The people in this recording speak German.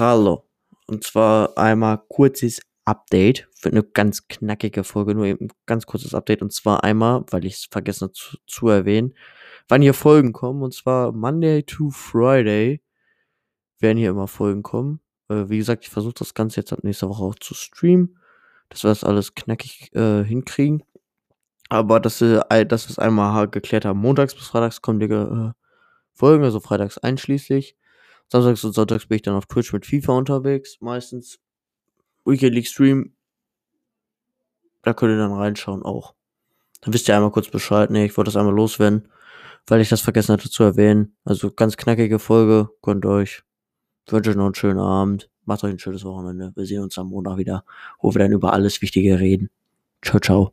Hallo. Und zwar einmal kurzes Update. Wird eine ganz knackige Folge, nur eben ein ganz kurzes Update. Und zwar einmal, weil ich es vergessen habe zu, zu erwähnen, wann hier Folgen kommen. Und zwar Monday to Friday werden hier immer Folgen kommen. Äh, wie gesagt, ich versuche das Ganze jetzt ab nächster Woche auch zu streamen, dass wir das alles knackig äh, hinkriegen. Aber dass, dass wir es einmal geklärt haben, montags bis freitags kommen die äh, Folgen, also freitags einschließlich. Samstags und Sonntags bin ich dann auf Twitch mit FIFA unterwegs, meistens. League Stream. Da könnt ihr dann reinschauen auch. Dann wisst ihr einmal kurz Bescheid. Nee, ich wollte das einmal loswerden, weil ich das vergessen hatte zu erwähnen. Also ganz knackige Folge. Könnt euch. Ich wünsche euch noch einen schönen Abend. Macht euch ein schönes Wochenende. Wir sehen uns am Montag wieder, wo wir dann über alles Wichtige reden. Ciao, ciao.